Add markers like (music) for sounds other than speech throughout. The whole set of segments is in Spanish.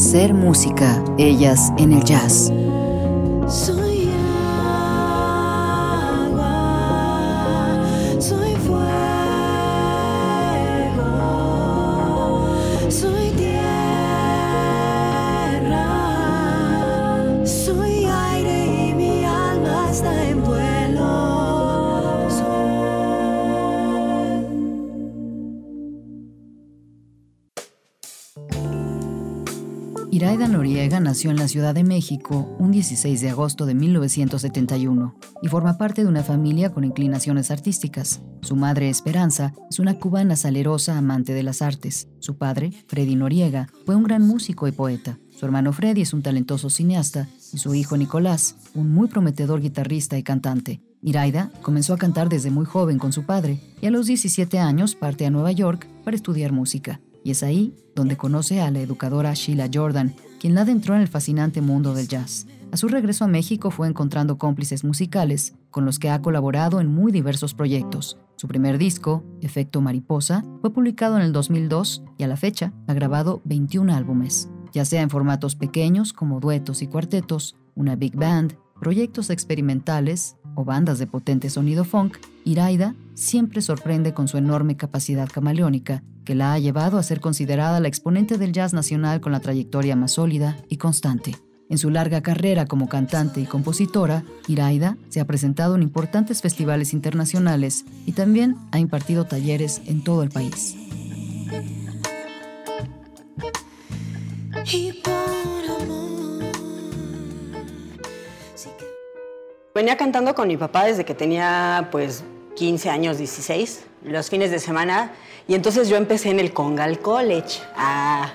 Ser música, ellas en el jazz. Nació en la Ciudad de México un 16 de agosto de 1971 y forma parte de una familia con inclinaciones artísticas. Su madre, Esperanza, es una cubana salerosa amante de las artes. Su padre, Freddy Noriega, fue un gran músico y poeta. Su hermano Freddy es un talentoso cineasta y su hijo Nicolás, un muy prometedor guitarrista y cantante. Iraida comenzó a cantar desde muy joven con su padre y a los 17 años parte a Nueva York para estudiar música. Y es ahí donde conoce a la educadora Sheila Jordan, quien la adentró en el fascinante mundo del jazz. A su regreso a México fue encontrando cómplices musicales con los que ha colaborado en muy diversos proyectos. Su primer disco, Efecto Mariposa, fue publicado en el 2002 y a la fecha ha grabado 21 álbumes, ya sea en formatos pequeños como duetos y cuartetos, una big band, proyectos experimentales bandas de potente sonido funk, Iraida siempre sorprende con su enorme capacidad camaleónica que la ha llevado a ser considerada la exponente del jazz nacional con la trayectoria más sólida y constante. En su larga carrera como cantante y compositora, Iraida se ha presentado en importantes festivales internacionales y también ha impartido talleres en todo el país. Venía cantando con mi papá desde que tenía pues 15 años, 16, los fines de semana, y entonces yo empecé en el Congal College. Ah,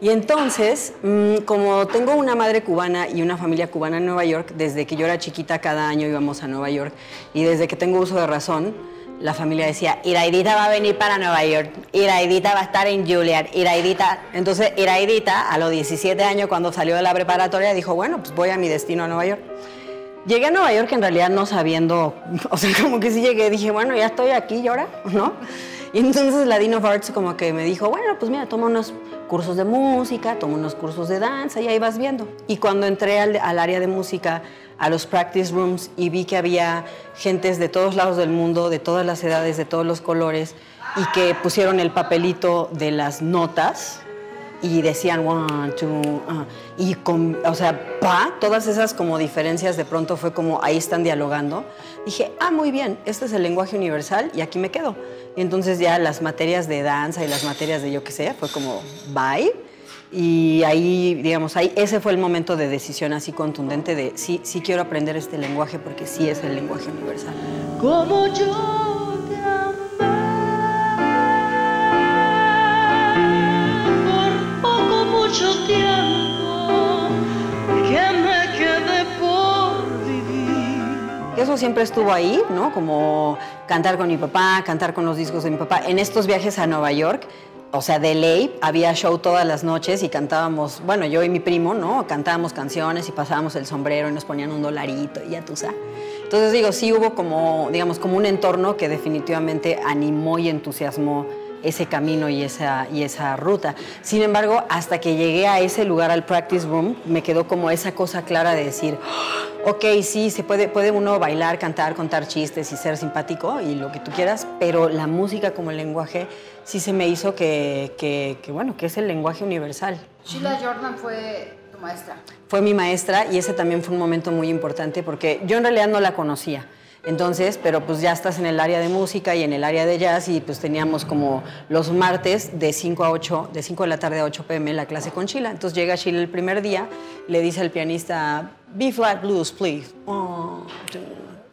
y entonces, mm, como tengo una madre cubana y una familia cubana en Nueva York, desde que yo era chiquita cada año íbamos a Nueva York, y desde que tengo uso de razón, la familia decía, Iraidita va a venir para Nueva York, Iraidita va a estar en Juilliard, Iraidita. Entonces, Iraidita, a los 17 años, cuando salió de la preparatoria, dijo, bueno, pues voy a mi destino a Nueva York. Llegué a Nueva York en realidad no sabiendo, (laughs) o sea, como que sí llegué, dije, bueno, ya estoy aquí y ahora, (laughs) ¿no? Y entonces la Dean of Arts como que me dijo, bueno, pues mira, toma unos cursos de música, toma unos cursos de danza y ahí vas viendo. Y cuando entré al, al área de música, a los practice rooms y vi que había gentes de todos lados del mundo, de todas las edades, de todos los colores, y que pusieron el papelito de las notas, y decían one, two, uh", y con, o sea, pa, todas esas como diferencias de pronto fue como ahí están dialogando. Dije, ah, muy bien, este es el lenguaje universal y aquí me quedo. Y entonces ya las materias de danza y las materias de yo qué sé, fue como bye. Y ahí, digamos, ahí ese fue el momento de decisión así contundente de sí, sí quiero aprender este lenguaje porque sí es el lenguaje universal. Como yo siempre estuvo ahí, ¿no? Como cantar con mi papá, cantar con los discos de mi papá. En estos viajes a Nueva York, o sea, de ley, había show todas las noches y cantábamos, bueno, yo y mi primo, ¿no? Cantábamos canciones y pasábamos el sombrero y nos ponían un dolarito y ya tú sabes. Entonces digo, sí hubo como, digamos, como un entorno que definitivamente animó y entusiasmó ese camino y esa, y esa ruta. Sin embargo, hasta que llegué a ese lugar, al practice room, me quedó como esa cosa clara de decir, oh, ok, sí, se puede, puede uno bailar, cantar, contar chistes y ser simpático y lo que tú quieras, pero la música como lenguaje sí se me hizo que, que, que bueno, que es el lenguaje universal. Sheila Jordan fue tu maestra. Fue mi maestra y ese también fue un momento muy importante porque yo en realidad no la conocía. Entonces, pero pues ya estás en el área de música y en el área de jazz y pues teníamos como los martes de 5 a 8, de 5 de la tarde a 8 pm la clase con Sheila. Entonces llega Sheila el primer día, le dice al pianista, B flat blues, please.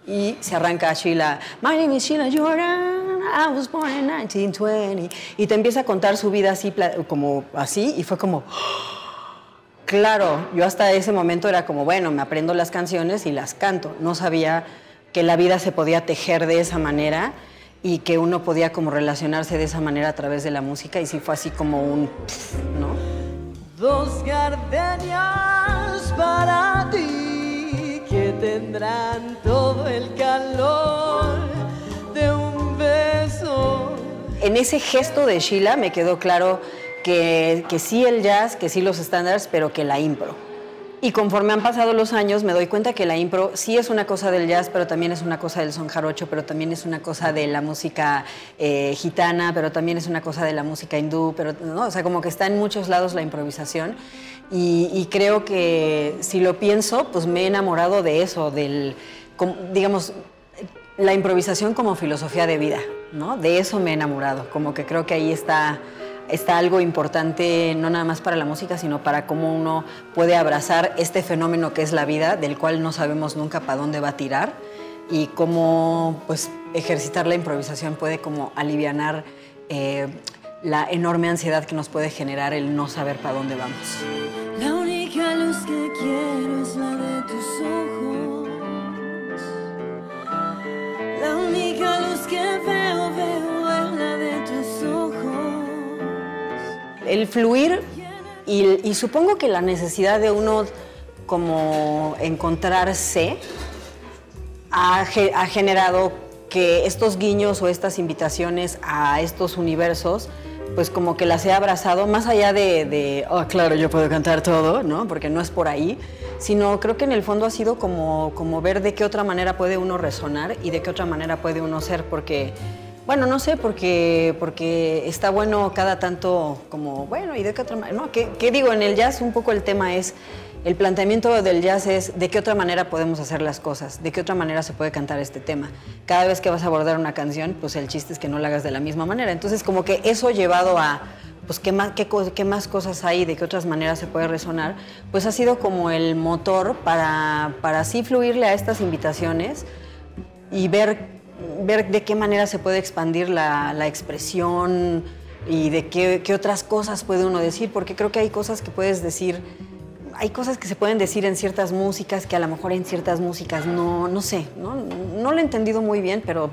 y se arranca Sheila, My name is Sheila Jordan, I was born in 1920. Y te empieza a contar su vida así, como así, y fue como... Claro, yo hasta ese momento era como, bueno, me aprendo las canciones y las canto. No sabía que la vida se podía tejer de esa manera y que uno podía como relacionarse de esa manera a través de la música y sí fue así como un, ¿no? Dos gardenias para ti que tendrán todo el calor de un beso. En ese gesto de Sheila me quedó claro que, que sí el jazz, que sí los estándares, pero que la impro. Y conforme han pasado los años, me doy cuenta que la impro sí es una cosa del jazz, pero también es una cosa del son jarocho, pero también es una cosa de la música eh, gitana, pero también es una cosa de la música hindú, pero, ¿no? o sea, como que está en muchos lados la improvisación. Y, y creo que si lo pienso, pues me he enamorado de eso, del, digamos, la improvisación como filosofía de vida, ¿no? De eso me he enamorado, como que creo que ahí está, está algo importante, no nada más para la música, sino para cómo uno puede abrazar este fenómeno que es la vida, del cual no sabemos nunca para dónde va a tirar, y cómo pues, ejercitar la improvisación puede como alivianar eh, la enorme ansiedad que nos puede generar el no saber para dónde vamos. La única luz que quiero es la de tus ojos. La única luz que veo, veo es la de. El fluir y, supongo que la necesidad de uno como encontrarse ha generado que estos guiños o estas invitaciones a estos universos pues como que las he abrazado más allá de, de, oh claro yo puedo cantar todo, ¿no? Porque no es por ahí, sino creo que en el fondo ha sido como, como ver de qué otra manera puede uno resonar y de qué otra manera puede uno ser, porque bueno, no sé, porque, porque está bueno cada tanto como, bueno, ¿y de qué otra manera? No, ¿qué, digo? En el jazz un poco el tema es, el planteamiento del jazz es de qué otra manera podemos hacer las cosas, de qué otra manera se puede cantar este tema. Cada vez que vas a abordar una canción, pues el chiste es que no la hagas de la misma manera. Entonces, como que eso llevado a, pues, ¿qué más, qué más cosas hay, de qué otras maneras se puede resonar? Pues ha sido como el motor para, para así fluirle a estas invitaciones y ver, ver de qué manera se puede expandir la, la expresión y de qué, qué otras cosas puede uno decir, porque creo que hay cosas que puedes decir, hay cosas que se pueden decir en ciertas músicas que a lo mejor en ciertas músicas no, no sé, no, no lo he entendido muy bien, pero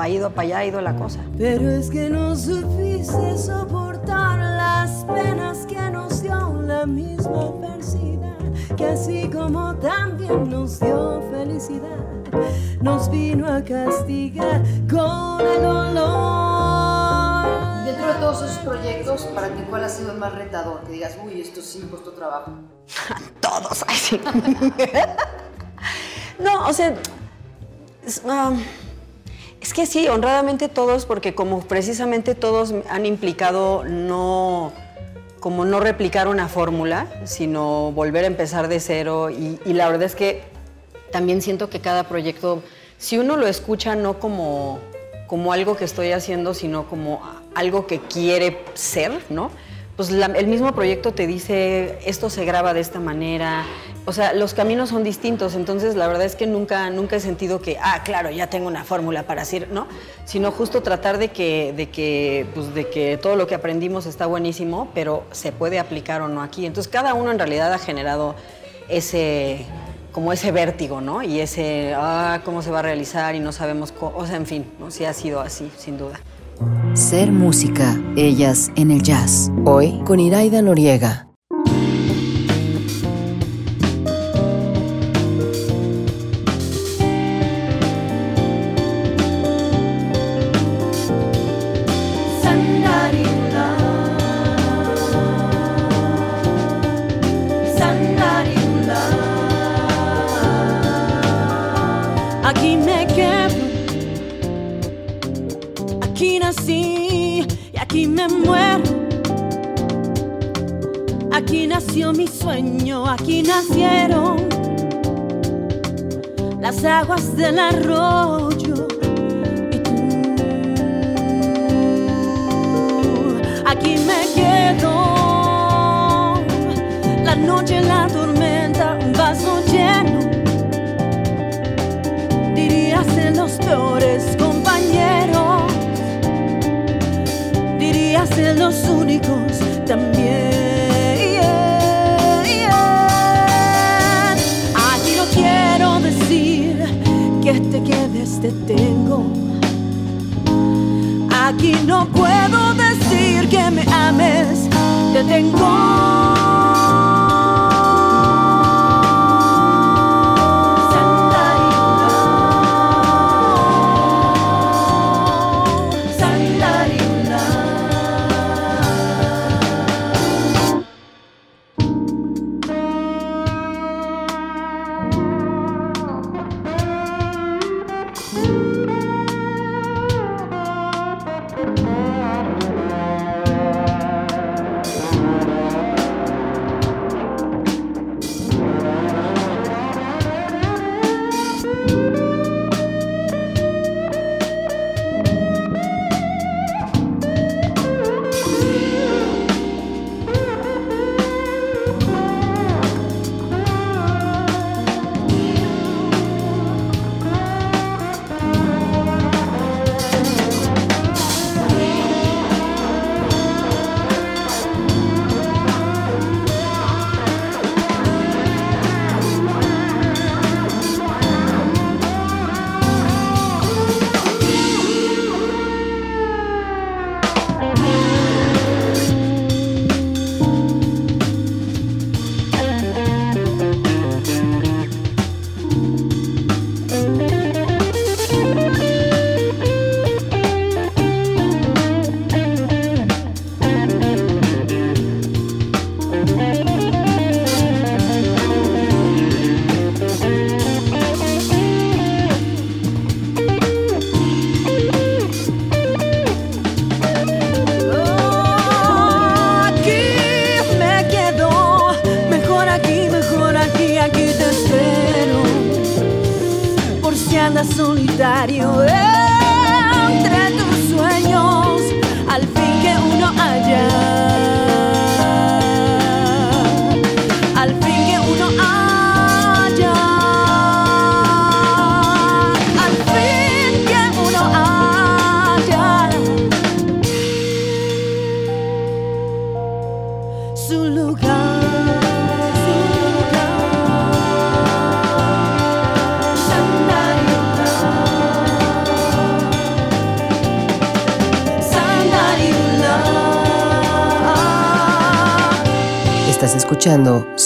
pa' ido, para allá ha ido la cosa. Pero es que no supiste soportar las penas que nos dio la misma adversidad, que así como también nos dio felicidad, nos vino a castigar con el dolor. Dentro de todos esos proyectos, ¿para ti cuál ha sido el más retador? Que digas, uy, esto sí costó trabajo. (laughs) Todos, ay, sí. (laughs) no, o sea, es, ah, es que sí, honradamente todos, porque como precisamente todos han implicado no, como no replicar una fórmula, sino volver a empezar de cero. Y, la verdad es que también siento que cada proyecto, si uno lo escucha no como, como algo que estoy haciendo, sino como algo que quiere ser, ¿no? Pues el mismo proyecto te dice, esto se graba de esta manera. O sea, los caminos son distintos, entonces la verdad es que nunca, nunca he sentido que, ah, claro, ya tengo una fórmula para hacer, ¿no? Sino justo tratar de que, de que, pues, de que todo lo que aprendimos está buenísimo, pero se puede aplicar o no aquí. Entonces cada uno en realidad ha generado ese, como ese vértigo, ¿no? Y ese, ah, cómo se va a realizar y no sabemos, co- o sea, en fin, ¿no? Sí ha sido así, sin duda. Ser música, ellas en el jazz. Hoy con Iraida Noriega. Las aguas del arroyo. y tú. Aquí me quedo, la noche, la tormenta, un vaso lleno. Dirías en los peores compañeros, dirías en los únicos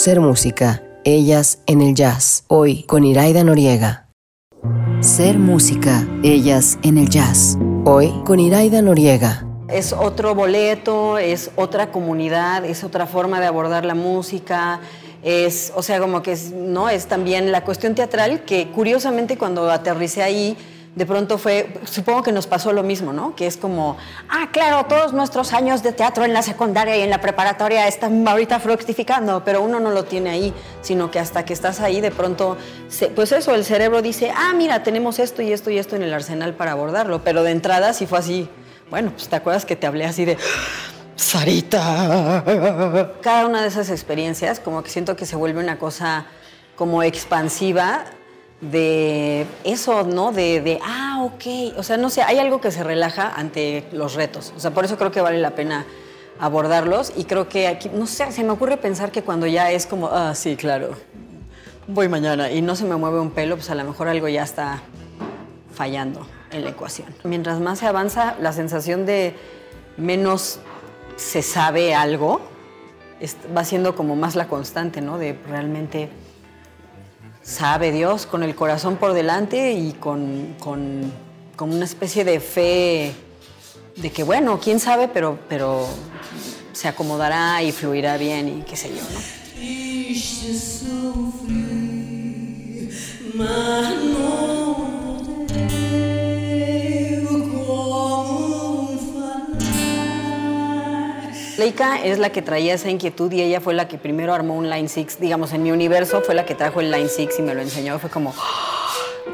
Ser Música, Ellas en el Jazz, hoy con Iraida Noriega. Ser Música, Ellas en el Jazz, hoy con Iraida Noriega. Es otro boleto, es otra comunidad, es otra forma de abordar la música, es, o sea, como que es, no es también la cuestión teatral que curiosamente cuando aterricé ahí de pronto fue, supongo que nos pasó lo mismo, ¿no? Que es como, ah, claro, todos nuestros años de teatro en la secundaria y en la preparatoria están ahorita fructificando, pero uno no lo tiene ahí, sino que hasta que estás ahí, de pronto, pues eso, el cerebro dice, ah, mira, tenemos esto y esto y esto en el arsenal para abordarlo, pero de entrada sí fue así, bueno, pues te acuerdas que te hablé así de... Sarita. Cada una de esas experiencias como que siento que se vuelve una cosa como expansiva de eso, ¿no? De, de, ah, ok. O sea, no sé, hay algo que se relaja ante los retos. O sea, por eso creo que vale la pena abordarlos y creo que aquí, no sé, se me ocurre pensar que cuando ya es como, ah, sí, claro, voy mañana y no se me mueve un pelo, pues a lo mejor algo ya está fallando en la ecuación. Mientras más se avanza, la sensación de menos se sabe algo va siendo como más la constante, ¿no? De realmente sabe Dios, con el corazón por delante y con, una especie de fe de que, bueno, quién sabe, pero, pero se acomodará y fluirá bien y qué sé yo, ¿no? Leica es la que traía esa inquietud y ella fue la que primero armó un Line 6, digamos, en mi universo fue la que trajo el Line 6 y me lo enseñó. Fue como,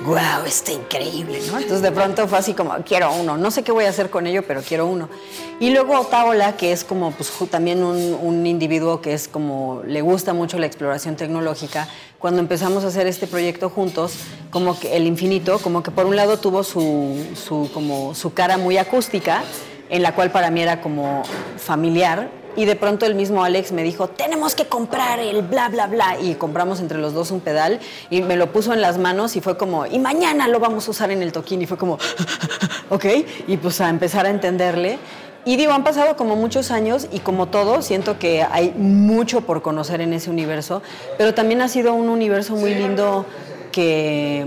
wow, está increíble, ¿no? Entonces de pronto fue así como, quiero uno, no sé qué voy a hacer con ello, pero quiero uno. Y luego Otaola, que es como, pues también un, un, individuo que es como, le gusta mucho la exploración tecnológica, cuando empezamos a hacer este proyecto juntos, como que el infinito, como que por un lado tuvo su, su, como, su cara muy acústica, en la cual para mí era como familiar. Y de pronto el mismo Alex me dijo, tenemos que comprar el bla, bla, bla. Y compramos entre los dos un pedal y me lo puso en las manos y fue como, y mañana lo vamos a usar en el toquín. Y fue como, (laughs) ok. Y pues a empezar a entenderle. Y digo, han pasado como muchos años y como todo, siento que hay mucho por conocer en ese universo, pero también ha sido un universo muy lindo que,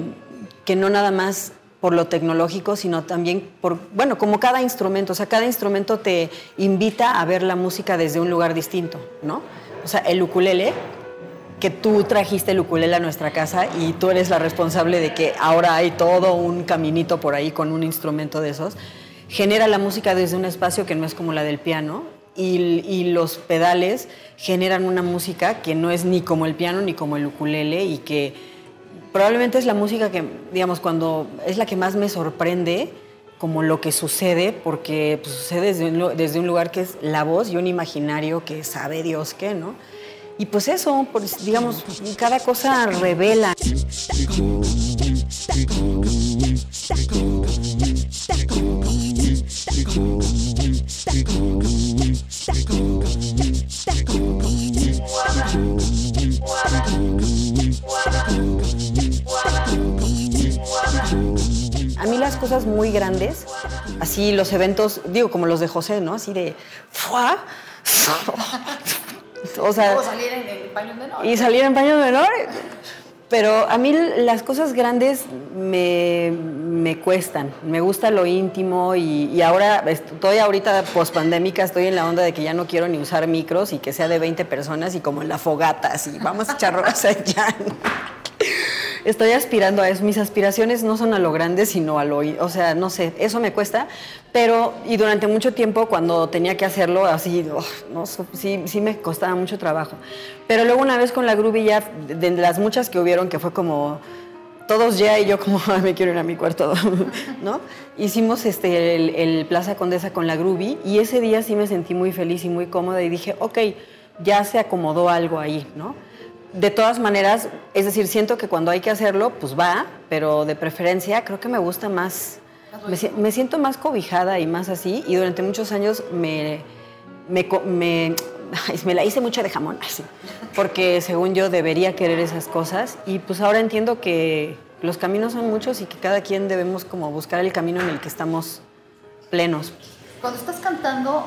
que no nada más por lo tecnológico, sino también por, bueno, como cada instrumento, o sea, cada instrumento te invita a ver la música desde un lugar distinto, ¿no? O sea, el ukulele, que tú trajiste el ukulele a nuestra casa y tú eres la responsable de que ahora hay todo un caminito por ahí con un instrumento de esos, genera la música desde un espacio que no es como la del piano y, y los pedales generan una música que no es ni como el piano ni como el ukulele y que probablemente es la música que, digamos, cuando es la que más me sorprende como lo que sucede, porque pues, sucede desde un, desde un, lugar que es la voz y un imaginario que sabe Dios qué, ¿no? Y pues eso, pues, digamos, cada cosa revela. A mí las cosas muy grandes, así los eventos, digo como los de José, ¿no? Así de ¡fua! O sea, salir en, paño menor. Y salir en paño menor. Pero a mí las cosas grandes me, me cuestan. Me gusta lo íntimo y, y, ahora estoy ahorita pospandémica, estoy en la onda de que ya no quiero ni usar micros y que sea de 20 personas y como en la fogata, así, vamos a echar allá estoy aspirando a eso. Mis aspiraciones no son a lo grande, sino a lo, o sea, no sé, eso me cuesta, pero, y durante mucho tiempo cuando tenía que hacerlo, así, no, sí, sí me costaba mucho trabajo. Pero luego una vez con la Groovy ya, de las muchas que hubieron, que fue como, todos ya y yo como (laughs) "Ay, me quiero ir a mi cuarto, (laughs) ¿no? Hicimos este, el, el Plaza Condesa con la Groovy y ese día sí me sentí muy feliz y muy cómoda y dije, ok, ya se acomodó algo ahí, ¿no? De todas maneras, es decir, siento que cuando hay que hacerlo, pues va, pero de preferencia creo que me gusta más, me, si- me siento más cobijada y más así y durante muchos años me, la hice mucha de jamón, ay, sí, porque según yo debería querer esas cosas y pues ahora entiendo que los caminos son muchos y que cada quien debemos como buscar el camino en el que estamos plenos. Cuando estás cantando,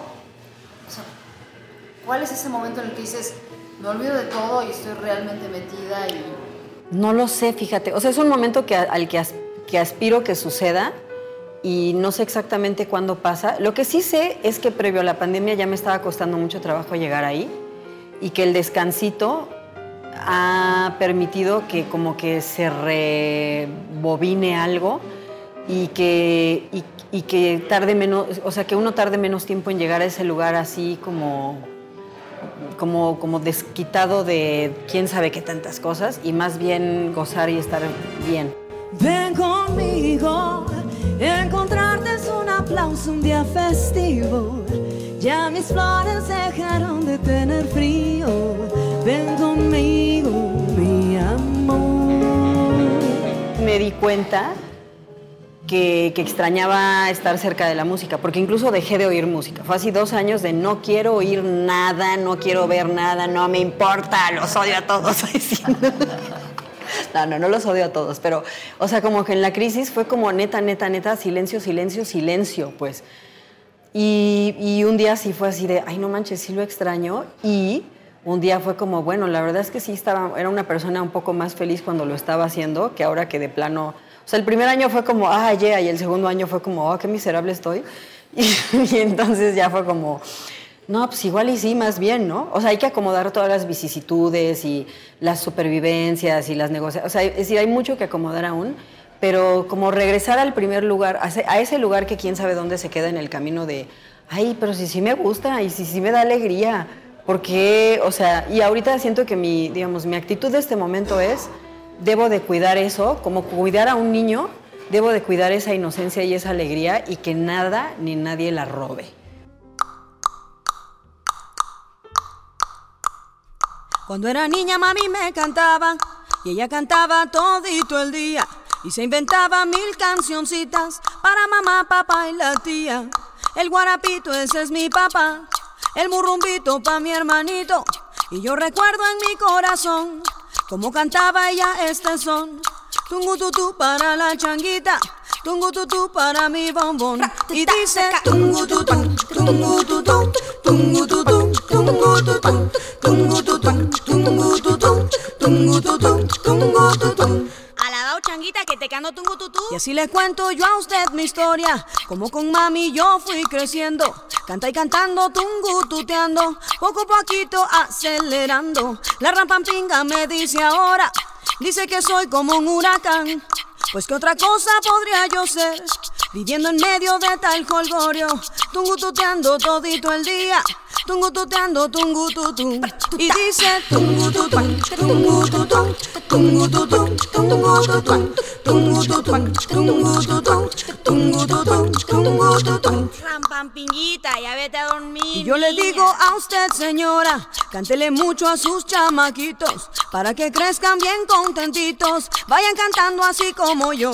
¿cuál es ese momento en el que dices, me olvido de todo y estoy realmente metida y... No lo sé, fíjate. O sea, es un momento al que, que aspiro que suceda y no sé exactamente cuándo pasa. Lo que sí sé es que previo a la pandemia ya me estaba costando mucho trabajo llegar ahí y que el descansito ha permitido que como que se rebobine algo y que, y que tarde menos, o sea, que uno tarde menos tiempo en llegar a ese lugar así como como, como desquitado de quién sabe qué tantas cosas y más bien gozar y estar bien. Ven conmigo, encontrarte es un aplauso, un día festivo. Ya mis flores dejaron de tener frío. Ven conmigo, mi amor. Me di cuenta que, que extrañaba estar cerca de la música, porque incluso dejé de oír música. Fue así dos años de no quiero oír nada, no quiero ver nada, no me importa, los odio a todos. (laughs) No, no, no los odio a todos, pero, o sea, como que en la crisis fue como neta, neta, neta, silencio, silencio, silencio, pues. Y, y un día sí fue así de, ay, no manches, sí lo extraño. Y un día fue como, bueno, la verdad es que sí estaba, era una persona un poco más feliz cuando lo estaba haciendo que ahora que de plano. O sea, el primer año fue como, ah, yeah, y el segundo año fue como, oh, qué miserable estoy. (laughs) Y, entonces ya fue como, no, pues igual y sí, más bien, ¿no? O sea, hay que acomodar todas las vicisitudes y las supervivencias y las negociaciones. O sea, es decir, hay mucho que acomodar aún, pero como regresar al primer lugar, a ese, a ese lugar que quién sabe dónde se queda en el camino de, ay, pero si sí me gusta y si sí me da alegría, porque, o sea, y ahorita siento que mi, digamos, mi actitud de este momento es, debo de cuidar eso, como cuidar a un niño, debo de cuidar esa inocencia y esa alegría y que nada ni nadie la robe. Cuando era niña mami me cantaba y ella cantaba todito el día y se inventaba mil cancioncitas para mamá, papá y la tía. El guarapito ese es mi papá, el murrumbito pa' mi hermanito y yo recuerdo en mi corazón cómo cantaba ella este son. Tungu tutú para la changuita, tungu tutú para mi bombón y dice tungu tutú, tungu tutú, tungu tutú, tungu tutú, tungu tutú, tungu tutú, tungu tutú, tungu tutú. Changuita que te canto tungu tutú. Y así le cuento yo a usted mi historia, como con mami yo fui creciendo, canta y cantando, tungu tuteando, poco a poquito acelerando. La rampampinga me dice ahora, dice que soy como un huracán, pues que otra cosa podría yo ser, viviendo en medio de tal colgorio, tungu tuteando todito el día. Tungu tuteando, tungu tutu. Y dice tungu tutu, tungu tutu, tungu tutu, tungu tutu, tungu tutu, tungu tutu, tungu tutu, tungu tutu. Rampampinguita, ya vete a dormir. Y yo le digo a usted, señora, cántele mucho a sus chamaquitos para que crezcan bien contentitos. Vayan cantando así como yo.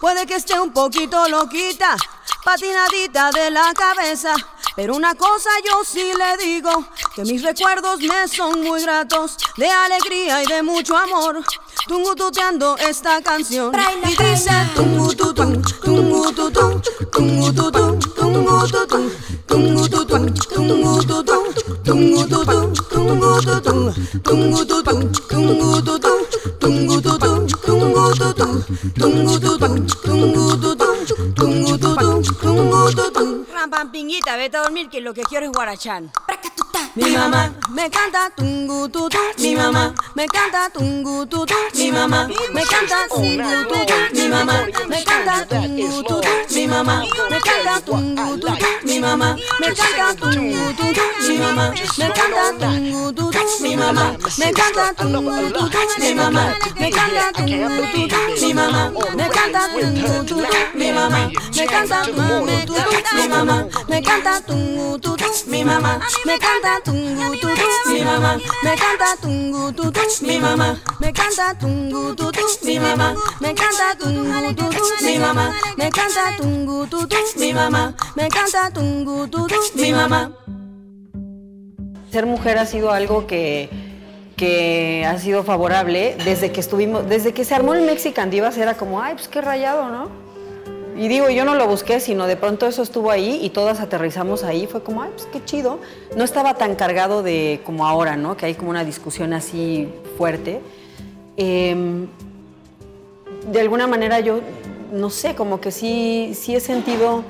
Puede que esté un poquito loquita, patinadita de la cabeza. Pero una cosa yo sí le digo, que mis recuerdos me son muy gratos, de alegría y de mucho amor. Tungu tuteando esta canción. Y dice tungu tungu tungu tungu tungu tungu tungu tungu tungu tungu tungu. Rampampinguita, vete a dormir que lo que quiero es guarachán. Mi mamá me canta tungu tutu, mi mamá me canta tungu tutu, mi mamá. me canta tungu tutu, mi mamá me canta tungu tutu, mi mamá me canta tungu tutu, mi mamá me canta tungu tutu, mi mamá me canta tungu tutu, mi mamá, me canta tu tu mi mamá, me canta tu tu mi mamá, me canta tu tu mi mamá, me canta tu mi mamá, me canta tu tu mi mamá, me canta tu tu mi mamá, me canta tu tu mi mamá, me canta tu tu mi mamá, me canta tu tu mi mamá, me canta tu tu mi mamá, me canta tu tu mi mamá. Ser mujer ha sido algo que, que ha sido favorable desde que estuvimos, desde que se armó el Mexican Divas era como, ay, pues qué rayado, ¿no? Y digo, yo no lo busqué, sino de pronto eso estuvo ahí y todas aterrizamos ahí. Fue como, ay, pues qué chido. No estaba tan cargado de como ahora, ¿no? Que hay como una discusión así fuerte. Em, de alguna manera yo, no sé, como que sí, sí he sentido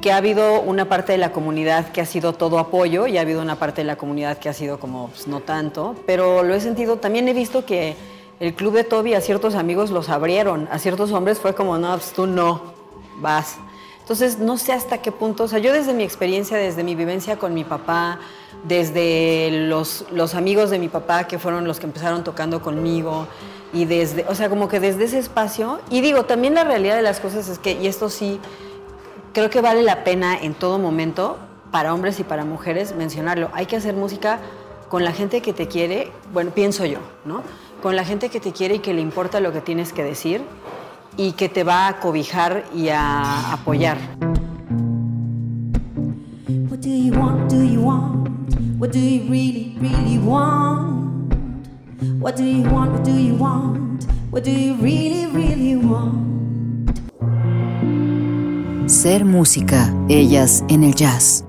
que ha habido una parte de la comunidad que ha sido todo apoyo y ha habido una parte de la comunidad que ha sido como pues, no tanto, pero lo he sentido, también he visto que el club de Toby a ciertos amigos los abrieron, a ciertos hombres fue como, no, pues tú no, vas. Entonces, no sé hasta qué punto, o sea, yo desde mi experiencia, desde mi vivencia con mi papá, desde los, los amigos de mi papá que fueron los que empezaron tocando conmigo, y desde, o sea, como que desde ese espacio, y digo, también la realidad de las cosas es que, y esto sí, creo que vale la pena en todo momento, para hombres y para mujeres, mencionarlo. Hay que hacer música con la gente que te quiere, bueno, pienso yo, ¿no? Con la gente que te quiere y que le importa lo que tienes que decir y que te va a cobijar y a apoyar. What do you want? Do you want? What do you really, really want? What do you want? What do you want? What do you really, really want? Ser música, ellas en el jazz.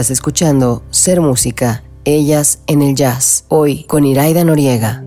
Estás escuchando Ser Música, Ellas en el Jazz, hoy con Iraida Noriega.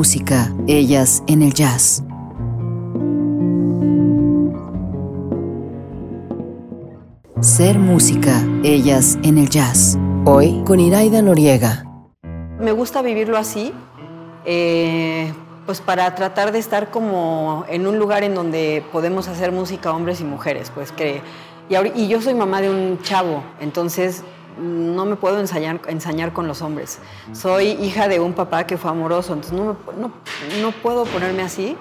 Música, ellas en el jazz. Ser música, ellas en el jazz. Hoy con Iraida Noriega. Me gusta vivirlo así, eh, pues para tratar de estar como en un lugar en donde podemos hacer música hombres y mujeres, pues que... Y, yo soy mamá de un chavo, entonces no me puedo ensayar, ensañar con los hombres. Soy hija de un papá que fue amoroso, entonces no, me- no, no puedo ponerme así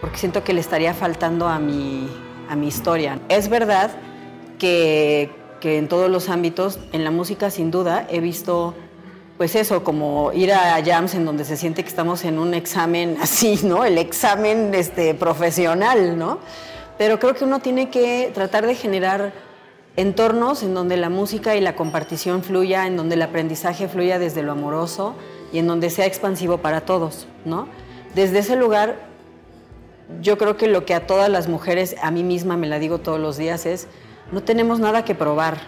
porque siento que le estaría faltando a mi, a mi historia. Es verdad que, que en todos los ámbitos, en la música sin duda, he visto, pues eso, como ir a jams en donde se siente que estamos en un examen (laughs) así, ¿no? El examen este, profesional, ¿no? Pero creo que uno tiene que tratar de generar entornos en donde la música y la compartición fluya, en donde el aprendizaje fluya desde lo amoroso y en donde sea expansivo para todos, ¿no? Desde ese lugar yo creo que lo que a todas las mujeres, a mí misma me la digo todos los días, es no tenemos nada que probar.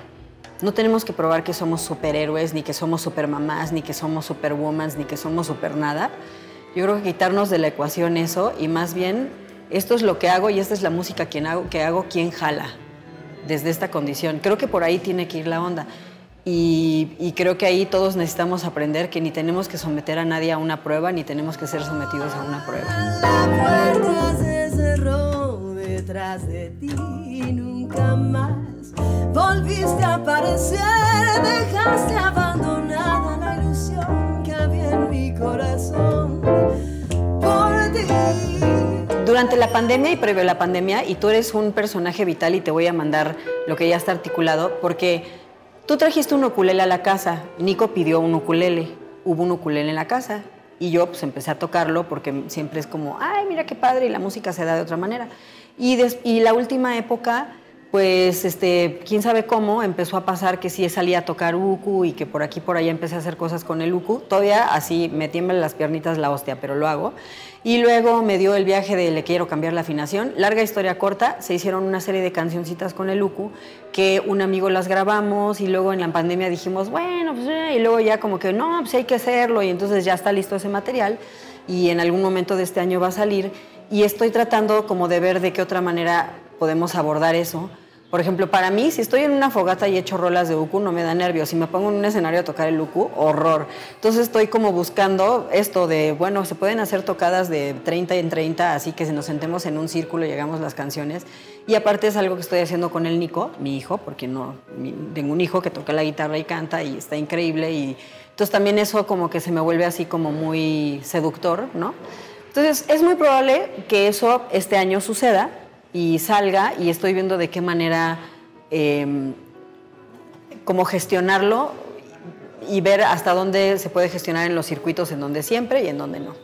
No tenemos que probar que somos superhéroes, ni que somos supermamás, ni que somos superwomans, ni que somos super nada. Yo creo que quitarnos de la ecuación eso y más bien esto es lo que hago y esta es la música quien hago, que hago quien jala desde esta condición. Creo que por ahí tiene que ir la onda. Y, y creo que ahí todos necesitamos aprender que ni tenemos que someter a nadie a una prueba, ni tenemos que ser sometidos a una prueba. La puerta se cerró detrás de ti nunca más volviste a aparecer. Dejaste abandonada la ilusión que había en mi corazón por ti. Durante la pandemia y previo a la pandemia, y tú eres un personaje vital y te voy a mandar lo que ya está articulado, porque tú trajiste un ukulele a la casa, Nico pidió un ukulele, hubo un ukulele en la casa, y yo pues empecé a tocarlo porque siempre es como, ay, mira qué padre, y la música se da de otra manera. Y, des- y la última época, pues, este, quién sabe cómo, empezó a pasar que sí salía a tocar uku y que por aquí por allá empecé a hacer cosas con el uku. Todavía así me tiemblan las piernitas la hostia, pero lo hago. Y luego me dio el viaje de le quiero cambiar la afinación. Larga historia corta, se hicieron una serie de cancioncitas con el uku que un amigo las grabamos y luego en la pandemia dijimos, bueno, pues eh, y luego ya como que no, pues hay que hacerlo y entonces ya está listo ese material y en algún momento de este año va a salir y estoy tratando como de ver de qué otra manera podemos abordar eso. Por ejemplo, para mí, si estoy en una fogata y echo rolas de uku, no me da nervios. Si me pongo en un escenario a tocar el uku, horror. Entonces estoy como buscando esto de, bueno, se pueden hacer tocadas de 30 en 30, así que si nos sentemos en un círculo y llegamos las canciones. Y aparte es algo que estoy haciendo con el Nico, mi hijo, porque no, tengo un hijo que toca la guitarra y canta y está increíble. Y entonces también eso como que se me vuelve así como muy seductor, ¿no? Entonces, es muy probable que eso este año suceda y salga y estoy viendo de qué manera eh, como gestionarlo y ver hasta dónde se puede gestionar en los circuitos en donde siempre y en donde no.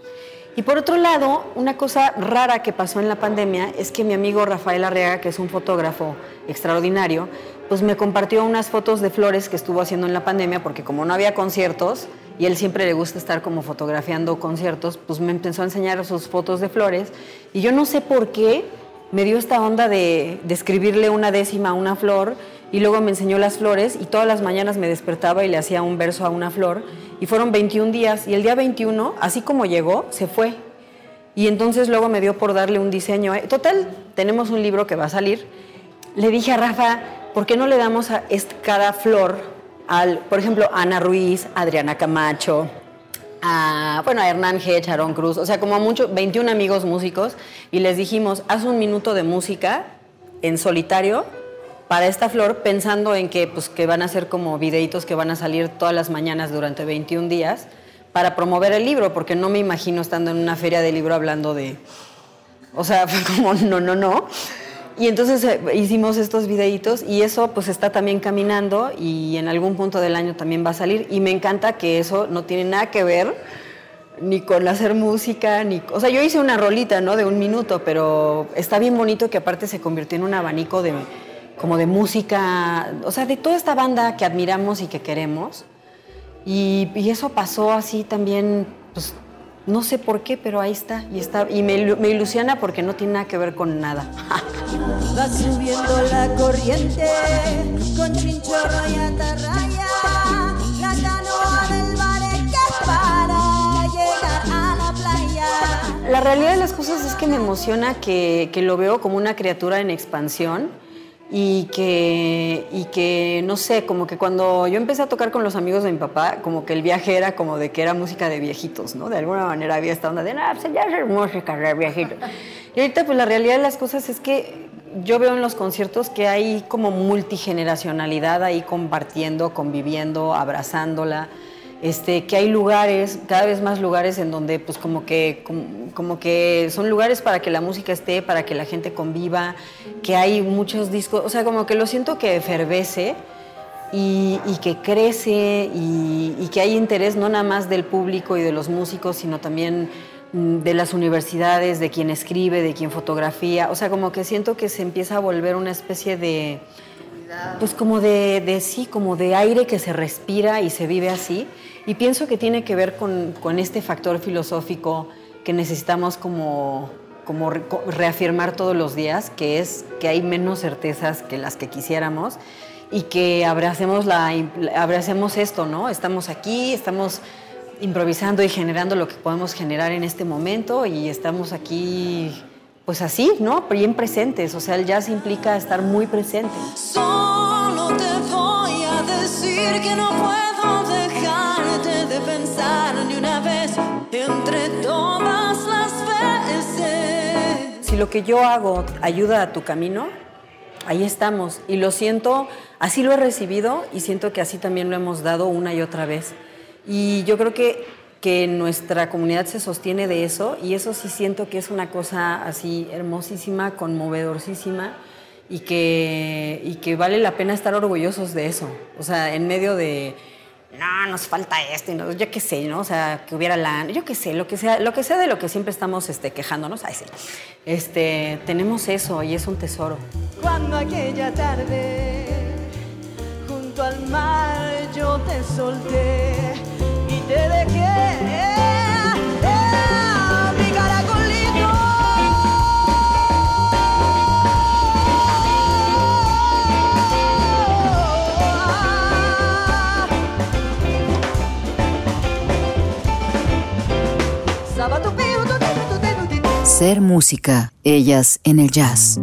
Y por otro lado, una cosa rara que pasó en la pandemia es que mi amigo Rafael Arriaga, que es un fotógrafo extraordinario, pues me compartió unas fotos de flores que estuvo haciendo en la pandemia, porque como no había conciertos y él siempre le gusta estar como fotografiando conciertos, pues me empezó a enseñar sus fotos de flores y yo no sé por qué me dio esta onda de, de escribirle una décima a una flor y luego me enseñó las flores y todas las mañanas me despertaba y le hacía un verso a una flor y fueron 21 días y el día 21, así como llegó, se fue. Y entonces luego me dio por darle un diseño. eh, Total, tenemos un libro que va a salir. Le dije a Rafa, ¿por qué no le damos a cada flor al, por ejemplo, Ana Ruiz, Adriana Camacho, a, bueno, a Hernán a Aaron Cruz, o sea, como a muchos, 21 amigos músicos, y les dijimos, haz un minuto de música en solitario para esta flor, pensando en que, pues, que van a ser como videitos que van a salir todas las mañanas durante 21 días para promover el libro, porque no me imagino estando en una feria de libro hablando de... O sea, (laughs) fue como, no, no, no. Y entonces eh, hicimos estos videitos y eso pues está también caminando y en algún punto del año también va a salir y me encanta que eso no tiene nada que ver ni con hacer música, ni... O sea, yo hice una rolita, ¿no? De un minuto, pero está bien bonito que aparte se convirtió en un abanico de como de música, o sea, de toda esta banda que admiramos y que queremos. Y, y eso pasó así también, pues no sé por qué, pero ahí está. Y, está, y me, ilu- me ilusiona porque no tiene nada que ver con nada. (laughs) Va subiendo la corriente con chinchorro y atarraya. La canoa del mar es que para llegar la realidad de las cosas es que me emociona que, que lo veo como una criatura en expansión y que, y que, no sé, como que cuando yo empecé a tocar con los amigos de mi papá, como que el viaje era como de que era música de viejitos, ¿no? De alguna manera había esta onda de, no, pues ya es música de viejitos. Y ahorita pues la realidad de las cosas es que yo veo en los conciertos que hay como multigeneracionalidad ahí compartiendo, conviviendo, abrazándola este, que hay lugares, cada vez más lugares en donde pues como que, como, que son lugares para que la música esté, para que la gente conviva, que hay muchos discos, o sea, como que lo siento que efervece y, que crece y, y, que hay interés no nada más del público y de los músicos, sino también mm, de las universidades, de quien escribe, de quien fotografía, o sea, como que siento que se empieza a volver una especie de pues como de, de, sí, como de aire que se respira y se vive así. Y pienso que tiene que ver con, con este factor filosófico que necesitamos como, como reafirmar todos los días, que es que hay menos certezas que las que quisiéramos y que abracemos, la, abracemos esto, ¿no? Estamos aquí, estamos improvisando y generando lo que podemos generar en este momento y estamos aquí pues así, ¿no? Bien presentes, o sea, el jazz implica estar muy presente. Solo te voy a decir que no puedo dejarte de pensar ni una vez entre todas las veces. Si lo que yo hago ayuda a tu camino, ahí estamos. Y lo siento, así lo he recibido y siento que así también lo hemos dado una y otra vez. Y yo creo que que nuestra comunidad se sostiene de eso y eso sí siento que es una cosa así hermosísima, conmovedorísima y que, y que vale la pena estar orgullosos de eso. O sea, en medio de, no, nos falta esto, no, yo qué sé, ¿no? O sea, que hubiera la, yo qué sé, lo que sea, lo que sea de lo que siempre estamos este, quejándonos, ay, sí. Este, tenemos eso y es un tesoro. Cuando aquella tarde, junto al mar, yo te solté Ser música, ellas en el jazz.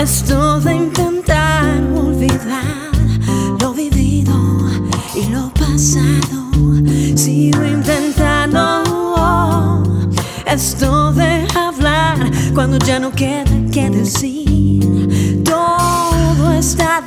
es todo intentar olvidar lo vivido y lo pasado. Sigo intentando, oh, esto de hablar cuando ya no queda que decir. Todo está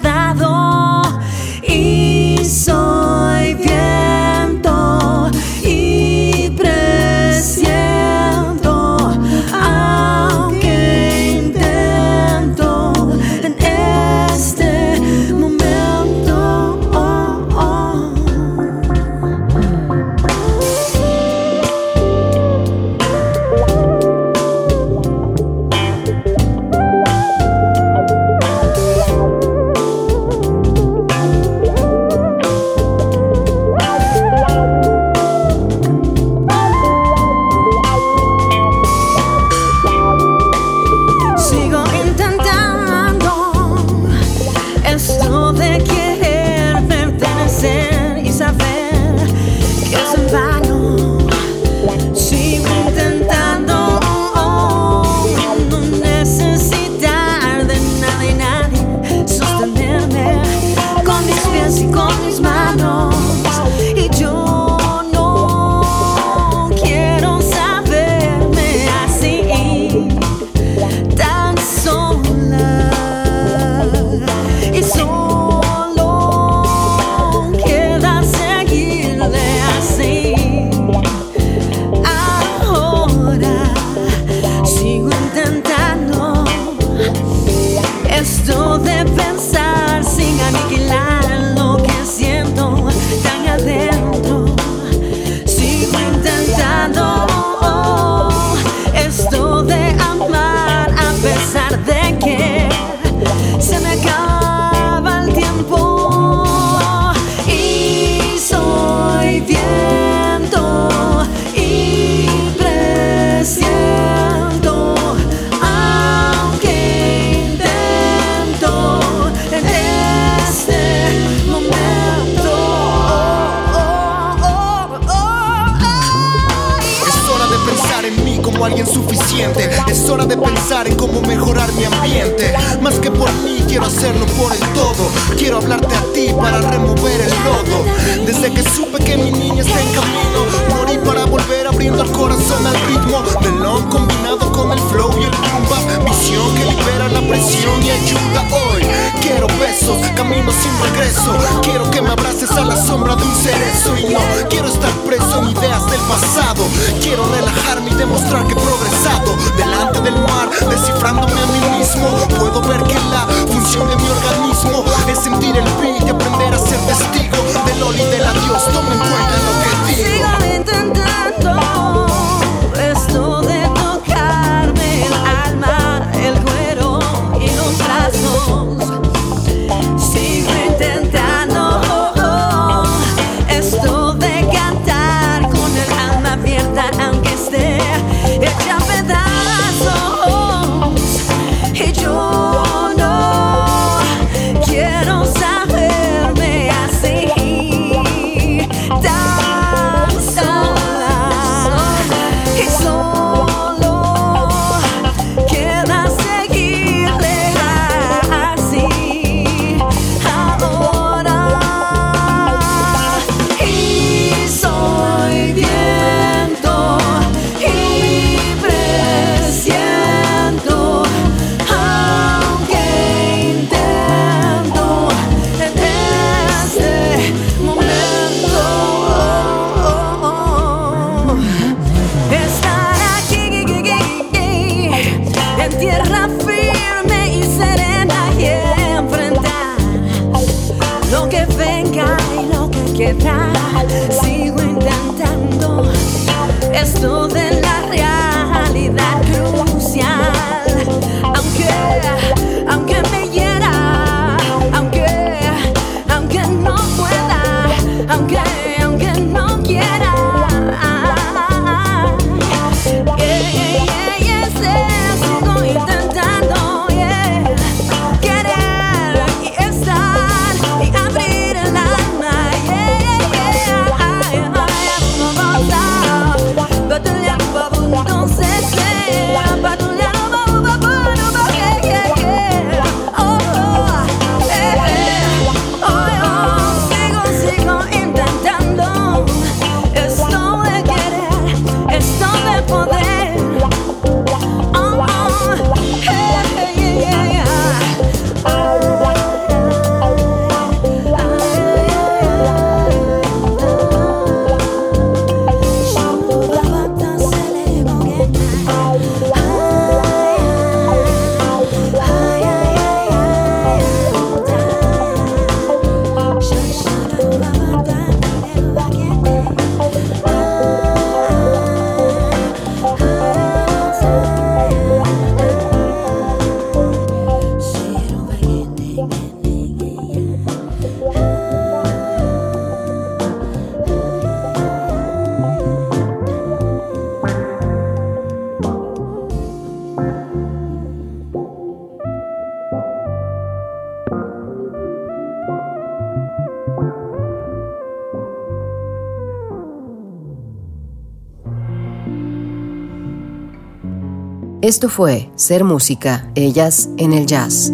Esto fue Ser Música, Ellas en el Jazz.